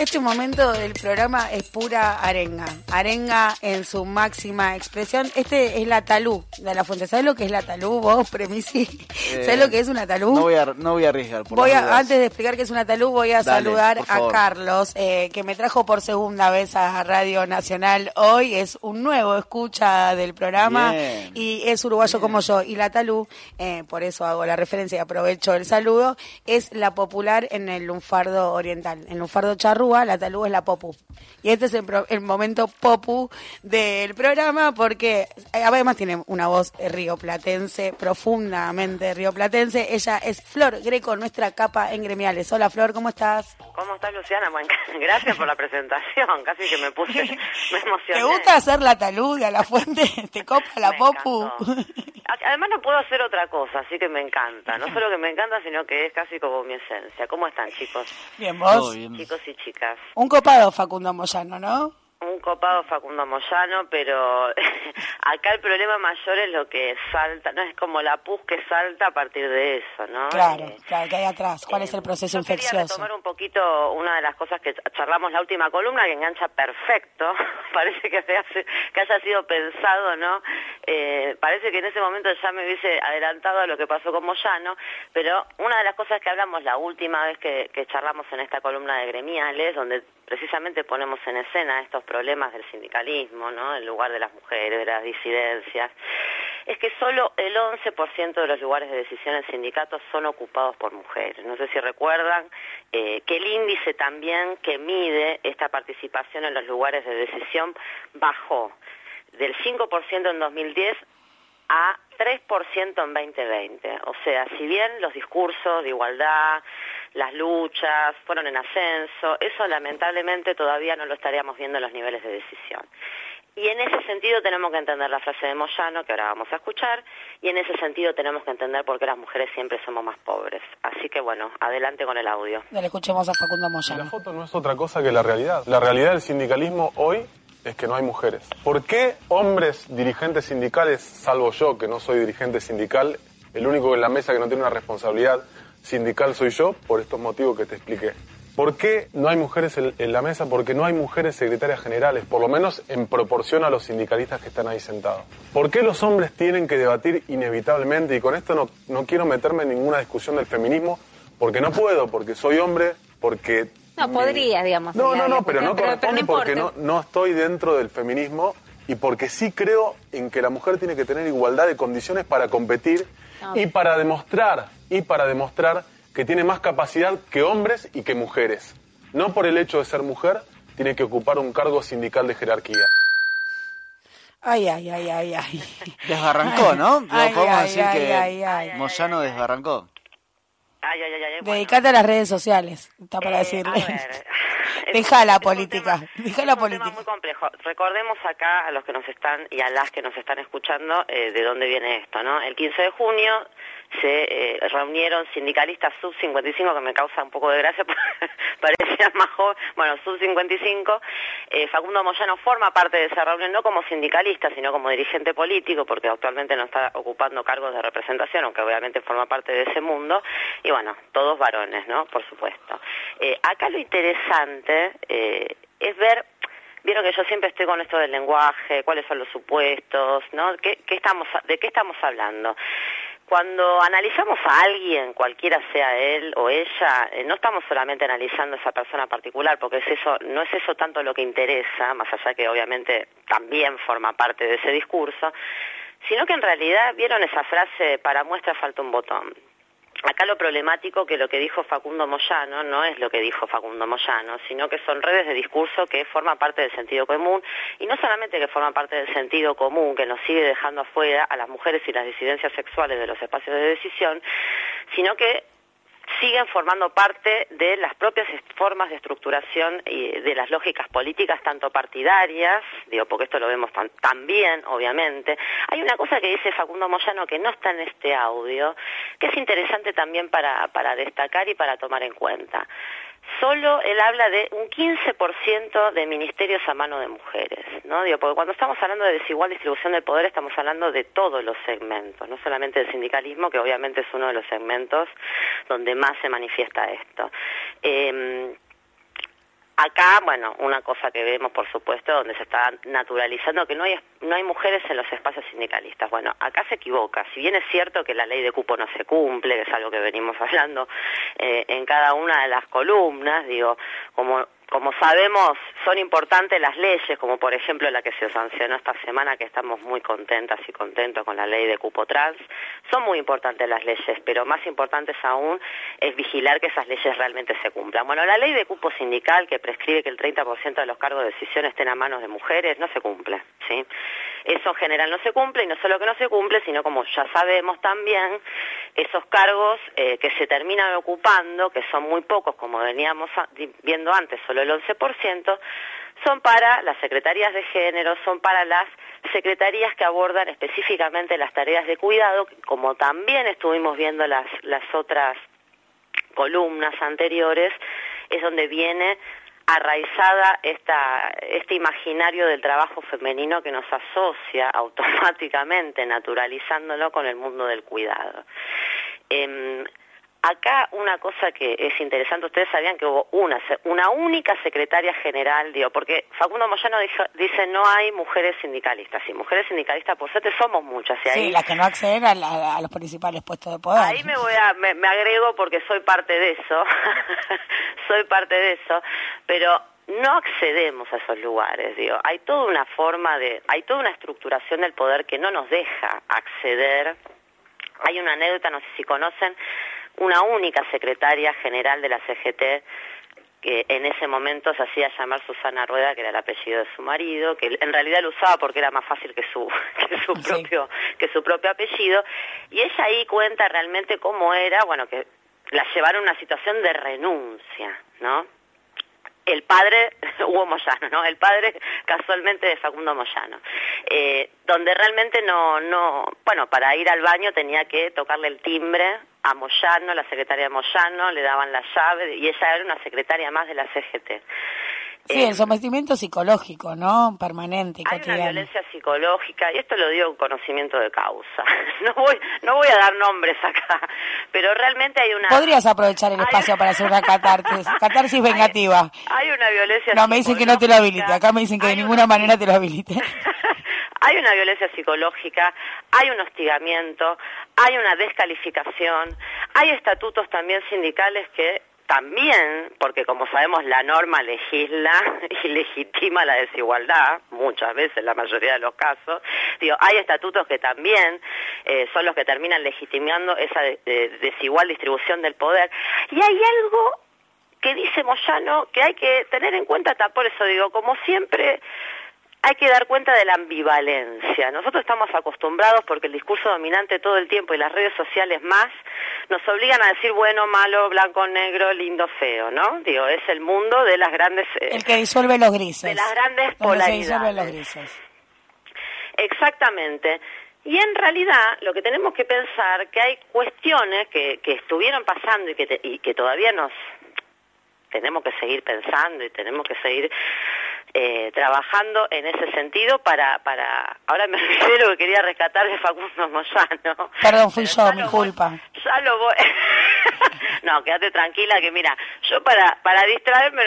Este momento del programa es pura arenga. Arenga en su máxima expresión. Este es la talú de la fuente. ¿Sabes lo que es la talú, vos, Premisi? Eh, ¿Sabes lo que es una talú? No voy a, no voy a arriesgar. Por Voy a, antes de explicar qué es una talú, voy a Dale, saludar a. Carlos, eh, que me trajo por segunda vez a Radio Nacional hoy. Es un nuevo escucha del programa Bien. y es uruguayo como yo. Y la talú, eh, por eso hago la referencia y aprovecho el saludo, es la popular en el lunfardo oriental. En lunfardo charrúa, la talú es la popu. Y este es el, pro- el momento popu del programa porque eh, además tiene una voz rioplatense, profundamente rioplatense. Ella es Flor Greco, nuestra capa en gremiales. Hola Flor, ¿cómo estás? ¿Cómo estás, Luciana? Bueno, gracias por la presentación. Casi que me puse, me emocioné. ¿Te gusta hacer la talud y a la fuente? ¿Te copa la Me popu? encantó. Además no puedo hacer otra cosa, así que me encanta. No solo que me encanta, sino que es casi como mi esencia. ¿Cómo están, chicos? Bien, vos. bien. Chicos y chicas. Un copado Facundo Moyano, ¿no? Un copado Facundo Moyano, pero acá el problema mayor es lo que salta, no es como la pus que salta a partir de eso, ¿no? Claro, Eh, claro, que hay atrás. ¿Cuál es el proceso Yo quería infeccioso? retomar un poquito una de las cosas que charlamos la última columna, que engancha perfecto. parece que, se hace- que haya sido pensado, ¿no? Eh, parece que en ese momento ya me hubiese adelantado a lo que pasó con Moyano, pero una de las cosas que hablamos la última vez que, que charlamos en esta columna de gremiales, donde precisamente ponemos en escena estos problemas del sindicalismo, ¿no? El lugar de las mujeres, de las disidencias, es que solo el 11% de los lugares de decisión en sindicatos son ocupados por mujeres. No sé si recuerdan eh, que el índice también que mide esta participación en los lugares de decisión bajó del 5% en 2010 a 3% en 2020. O sea, si bien los discursos de igualdad, las luchas fueron en ascenso, eso lamentablemente todavía no lo estaríamos viendo en los niveles de decisión. Y en ese sentido tenemos que entender la frase de Moyano, que ahora vamos a escuchar, y en ese sentido tenemos que entender por qué las mujeres siempre somos más pobres. Así que bueno, adelante con el audio. Dale, escuchemos a Facundo La Moyano. foto no es otra cosa que la realidad. La realidad del sindicalismo hoy es que no hay mujeres. ¿Por qué hombres dirigentes sindicales, salvo yo que no soy dirigente sindical, el único en la mesa que no tiene una responsabilidad sindical soy yo, por estos motivos que te expliqué? ¿Por qué no hay mujeres en, la mesa? Porque no hay mujeres secretarias generales, por lo menos en proporción a los sindicalistas que están ahí sentados. ¿Por qué los hombres tienen que debatir inevitablemente? Y con esto no, no quiero meterme en ninguna discusión del feminismo, porque no puedo, porque soy hombre, porque... No, podría, digamos, No, no, no, pero no cuestión, pero- pero corresponde no porque no, no estoy dentro del feminismo y porque sí creo en que la mujer tiene que tener igualdad de condiciones para competir No. y para demostrar, y para demostrar que tiene más capacidad que hombres y que mujeres. No por el hecho de ser mujer, tiene que ocupar un cargo sindical de jerarquía. Ay, ay, ay, ay, ay. Desbarrancó, ¿no? Ay, podemos ay, decir ay, que ay, ay. Moyano desbarrancó. Ay, ay, ay, bueno. Dedicate a las redes sociales, está para Eh, decirle. a ver, Deja la un política, tema- deja es la un política. tema muy complejo. Recordemos acá a los que nos están y a las que nos están escuchando eh, de dónde viene esto, ¿no? El 15 de junio se eh, reunieron sindicalistas sub 55 que me causa un poco de gracia, parecían más joven, bueno, sub 55. Eh, Facundo Moyano forma parte de esa reunión no como sindicalista, sino como dirigente político, porque actualmente no está ocupando cargos de representación, aunque obviamente forma parte de ese mundo. Y bueno, todos varones, ¿no? Por supuesto. Eh, acá lo interesante eh, es ver Vieron que yo siempre estoy con esto del lenguaje, cuáles son los supuestos, ¿no? ¿Qué, qué estamos, ¿De qué estamos hablando? Cuando analizamos a alguien, cualquiera sea él o ella, eh, no estamos solamente analizando a esa persona particular, porque es eso, no es eso tanto lo que interesa, más allá que obviamente también forma parte de ese discurso, sino que en realidad vieron esa frase, para muestra falta un botón. Acá lo problemático que lo que dijo Facundo Moyano no es lo que dijo Facundo Moyano, sino que son redes de discurso que forman parte del sentido común y no solamente que forman parte del sentido común que nos sigue dejando afuera a las mujeres y las disidencias sexuales de los espacios de decisión, sino que siguen formando parte de las propias formas de estructuración y de las lógicas políticas, tanto partidarias, digo, porque esto lo vemos tan- también, obviamente. Hay una cosa que dice Facundo Moyano que no está en este audio, que es interesante también para, para destacar y para tomar en cuenta. Solo él habla de un 15% de ministerios a mano de mujeres, ¿no? Digo, porque cuando estamos hablando de desigual distribución del poder estamos hablando de todos los segmentos, no solamente del sindicalismo, que obviamente es uno de los segmentos donde más se manifiesta esto. Eh, Acá, bueno, una cosa que vemos, por supuesto, donde se está naturalizando que no hay, no hay mujeres en los espacios sindicalistas. Bueno, acá se equivoca. Si bien es cierto que la ley de cupo no se cumple, que es algo que venimos hablando eh, en cada una de las columnas, digo, como como sabemos, son importantes las leyes, como por ejemplo la que se sancionó esta semana, que estamos muy contentas y contentos con la ley de cupo trans. Son muy importantes las leyes, pero más importantes aún es vigilar que esas leyes realmente se cumplan. Bueno, la ley de cupo sindical, que prescribe que el 30% de los cargos de decisión estén a manos de mujeres, no se cumple, ¿sí? Eso en general no se cumple, y no solo que no se cumple, sino como ya sabemos también, esos cargos eh, que se terminan ocupando, que son muy pocos, como veníamos viendo antes, solo el 11%, son para las secretarías de género, son para las secretarías que abordan específicamente las tareas de cuidado, como también estuvimos viendo las, las otras columnas anteriores, es donde viene arraizada esta, este imaginario del trabajo femenino que nos asocia automáticamente, naturalizándolo con el mundo del cuidado. Em, Acá una cosa que es interesante, ustedes sabían que hubo una, una única secretaria general, digo, porque Facundo Moyano dice no hay mujeres sindicalistas, y mujeres sindicalistas por suerte somos muchas. Y ahí, sí, las que no acceden a, los principales puestos de poder. Ahí me voy a, me, agrego porque soy parte de eso, soy parte de eso, pero no accedemos a esos lugares, digo, hay toda una forma de, hay toda una estructuración del poder que no nos deja acceder. Hay una anécdota, no sé si conocen, una única secretaria general de la CGT que en ese momento se hacía llamar Susana Rueda, que era el apellido de su marido, que en realidad lo usaba porque era más fácil que su, que su propio, que su propio apellido, y ella ahí cuenta realmente cómo era, bueno, que la llevaron a una situación de renuncia, ¿no? el padre Hugo Moyano, ¿no? El padre casualmente de Facundo Moyano, eh, donde realmente no, no, bueno, para ir al baño tenía que tocarle el timbre a Moyano, la secretaria de Moyano, le daban la llave y ella era una secretaria más de la CGT. Sí, el sometimiento psicológico, ¿no? Permanente, Hay una violencia psicológica, y esto lo digo con conocimiento de causa. No voy, no voy a dar nombres acá, pero realmente hay una... Podrías aprovechar el espacio para hacer una catarsis, catarsis vengativa. Hay, una violencia No, me dicen que no te lo habilite, acá me dicen que de ninguna manera te lo habilite. hay una violencia psicológica, hay un hostigamiento, hay una descalificación, hay estatutos también sindicales que también, porque como sabemos la norma legisla y legitima la desigualdad, muchas veces, la mayoría de los casos, digo, hay estatutos que también eh, son los que terminan legitimando esa desigual distribución del poder. Y hay algo que dice Moyano que hay que tener en cuenta, por eso digo, como siempre, hay que dar cuenta de la ambivalencia. Nosotros estamos acostumbrados porque el discurso dominante todo el tiempo y las redes sociales más nos obligan a decir bueno, malo, blanco, negro, lindo, feo, ¿no? Digo, es el mundo de las grandes... Eh, el que disuelve los grises. De las grandes polaridades. los grises. Exactamente. Y en realidad lo que tenemos que pensar que hay cuestiones que, que estuvieron pasando y que, y que todavía nos tenemos que seguir pensando y tenemos que seguir eh, trabajando en ese sentido para, para, ahora me refiero lo que quería rescatar de Facundo Moyano. Perdón, fui yo, mi culpa. Ya lo voy. no, quédate tranquila que mira, yo para, para distraerme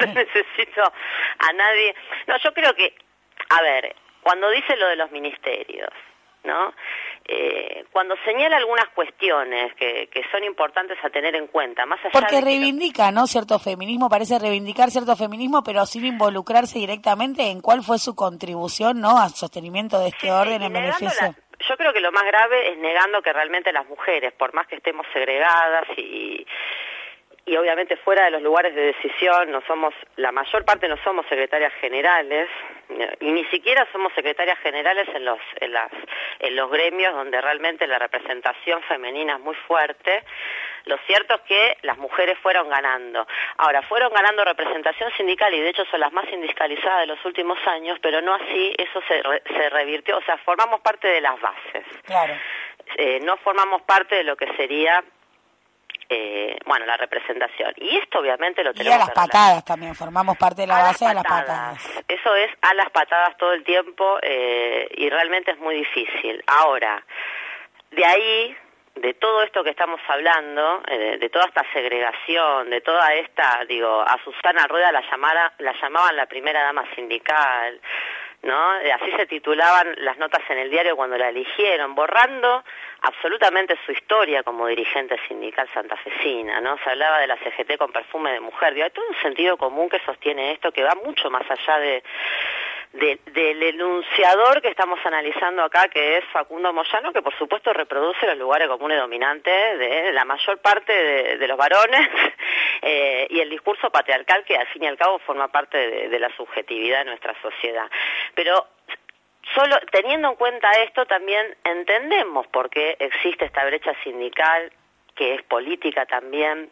no necesito a nadie. No, yo creo que, a ver, cuando dice lo de los ministerios, ¿no? Eh, cuando señala algunas cuestiones que, que, son importantes a tener en cuenta, más allá Porque reivindica, ¿no? Cierto feminismo, parece reivindicar cierto feminismo, pero sin involucrarse directamente en cuál fue su contribución, ¿no? Al sostenimiento de este orden en beneficio. yo creo que lo más grave es negando que realmente las mujeres, por más que estemos segregadas y y obviamente fuera de los lugares de decisión no somos la mayor parte no somos secretarias generales y ni siquiera somos secretarias generales en los en las en los gremios donde realmente la representación femenina es muy fuerte. Lo cierto es que las mujeres fueron ganando. Ahora fueron ganando representación sindical y de hecho son las más sindicalizadas de los últimos años pero no así eso se se revirtió. O sea formamos parte de las bases. Claro. Eh, no formamos parte de lo que sería eh, bueno, la representación. Y esto obviamente lo tenemos. Y a las patadas también, formamos parte de la base de las patadas. Eso es a las patadas todo el tiempo eh, y realmente es muy difícil. Ahora, de ahí de todo esto que estamos hablando, eh, de, toda esta segregación, de toda esta, digo, a Susana Rueda la, llamara, la llamaban la primera dama sindical, ¿no? Así se titulaban las notas en el diario cuando la eligieron, borrando absolutamente su historia como dirigente sindical santafesina, ¿no? Se hablaba de la CGT con perfume de mujer, digo, hay todo un sentido común que sostiene esto que va mucho más allá de del enunciador que estamos analizando acá, que es Facundo Moyano, que por supuesto reproduce los lugares comunes dominantes de la mayor parte de, los varones eh, y el discurso patriarcal que al fin y al cabo forma parte de, de la subjetividad de nuestra sociedad. Pero solo teniendo en cuenta esto también entendemos por qué existe esta brecha sindical que es política también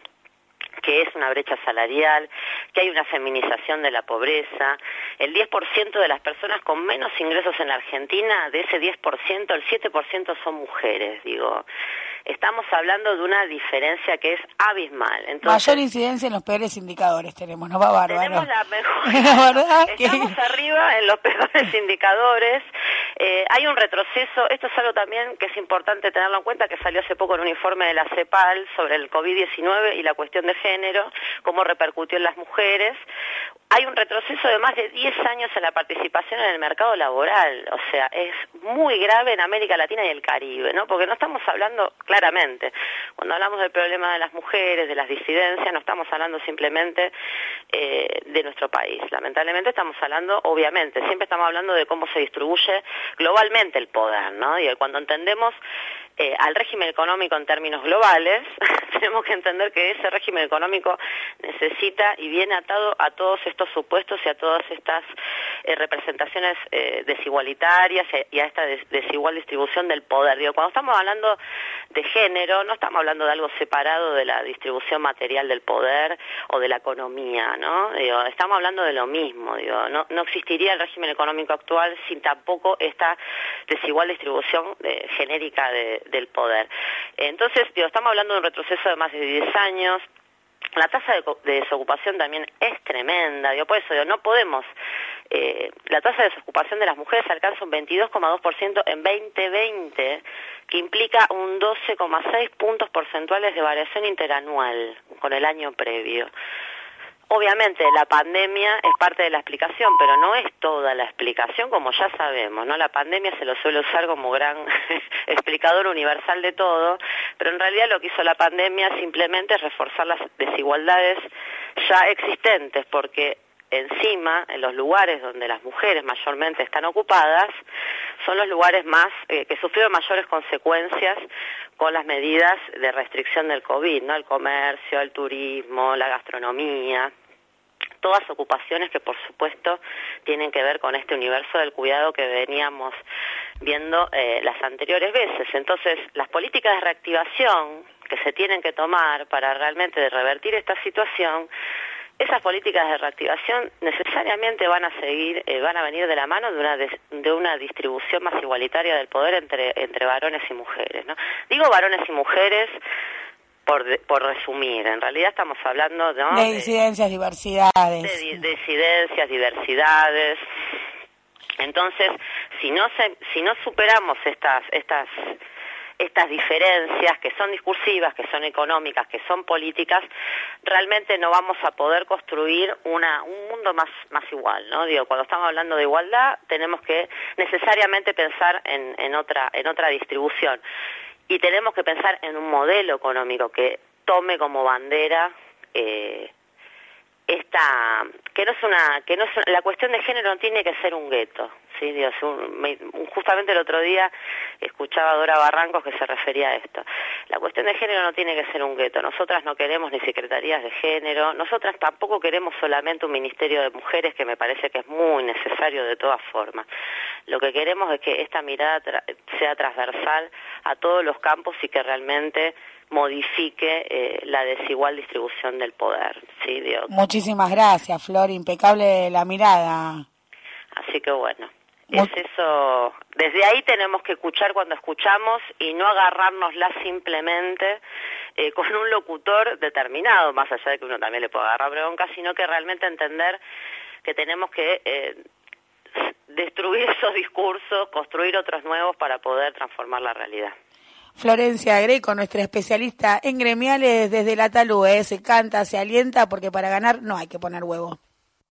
que es una brecha salarial, que hay una feminización de la pobreza. El 10% de las personas con menos ingresos en la Argentina, de ese 10%, el 7% son mujeres, digo estamos hablando de una diferencia que es abismal. Entonces, Mayor incidencia en los peores indicadores tenemos, ¿no va bárbaro? Tenemos la mejor. estamos arriba en los peores indicadores. Eh, hay un retroceso, esto es algo también que es importante tenerlo en cuenta, que salió hace poco en un informe de la CEPAL sobre el COVID-19 y la cuestión de género, cómo repercutió en las mujeres hay un retroceso de más de 10 años en la participación en el mercado laboral, o sea, es muy grave en América Latina y el Caribe, ¿no? Porque no estamos hablando claramente, cuando hablamos del problema de las mujeres, de las disidencias, no estamos hablando simplemente eh, de nuestro país. Lamentablemente estamos hablando, obviamente, siempre estamos hablando de cómo se distribuye globalmente el poder, ¿no? Y cuando entendemos eh, al régimen económico en términos globales, tenemos que entender que ese régimen económico necesita y viene atado a todos estos supuestos y a todas estas eh, representaciones eh, desigualitarias y a esta desigual distribución del poder. Digo, cuando estamos hablando de género, no estamos hablando de algo separado de la distribución material del poder o de la economía, ¿no? Digo, estamos hablando de lo mismo, digo, no, no existiría el régimen económico actual sin tampoco esta desigual distribución genérica de, del poder. Entonces, digo, estamos hablando de un retroceso de más de 10 años, la tasa de, desocupación también es tremenda, digo, por eso digo, no podemos, eh, la tasa de desocupación de las mujeres alcanza un 22,2% en 2020, que implica un 12,6 puntos porcentuales de variación interanual con el año previo. Obviamente la pandemia es parte de la explicación, pero no es toda la explicación, como ya sabemos, ¿no? La pandemia se lo suele usar como gran explicador universal de todo, pero en realidad lo que hizo la pandemia simplemente es reforzar las desigualdades ya existentes, porque encima, en los lugares donde las mujeres mayormente están ocupadas, son los lugares más eh, que sufrieron mayores consecuencias con las medidas de restricción del COVID, ¿no? El comercio, el turismo, la gastronomía todas ocupaciones que por supuesto tienen que ver con este universo del cuidado que veníamos viendo eh, las anteriores veces. Entonces, las políticas de reactivación que se tienen que tomar para realmente revertir esta situación esas políticas de reactivación necesariamente van a seguir, eh, van a venir de la mano de una, de una distribución más igualitaria del poder entre, entre varones y mujeres. ¿no? Digo varones y mujeres por, por resumir, en realidad estamos hablando ¿no? de disidencias, diversidades. De, de disidencias, diversidades. Entonces, si no, se, si no superamos estas, estas estas diferencias que son discursivas, que son económicas, que son políticas, realmente no vamos a poder construir una, un mundo más, más igual, ¿no? Digo, cuando estamos hablando de igualdad, tenemos que necesariamente pensar en, en, otra, en otra distribución. Y tenemos que pensar en un modelo económico que tome como bandera eh, esta que no es una que no es, la cuestión de género no tiene que ser un gueto sí Dios justamente el otro día escuchaba a Dora Barrancos que se refería a esto. La cuestión de género no tiene que ser un gueto. Nosotras no queremos ni secretarías de género. Nosotras tampoco queremos solamente un ministerio de mujeres que me parece que es muy necesario de todas formas. Lo que queremos es que esta mirada sea transversal a todos los campos y que realmente modifique eh, la desigual distribución del poder. ¿sí? Muchísimas gracias, Flor, impecable la mirada. Así que bueno, es eso, desde ahí tenemos que escuchar cuando escuchamos y no agarrárnosla simplemente eh, con un locutor determinado, más allá de que uno también le pueda agarrar bronca, sino que realmente entender que tenemos que eh, destruir esos discursos, construir otros nuevos para poder transformar la realidad. Florencia Greco, nuestra especialista en gremiales desde la Talú, ¿eh? se canta, se alienta, porque para ganar no hay que poner huevo.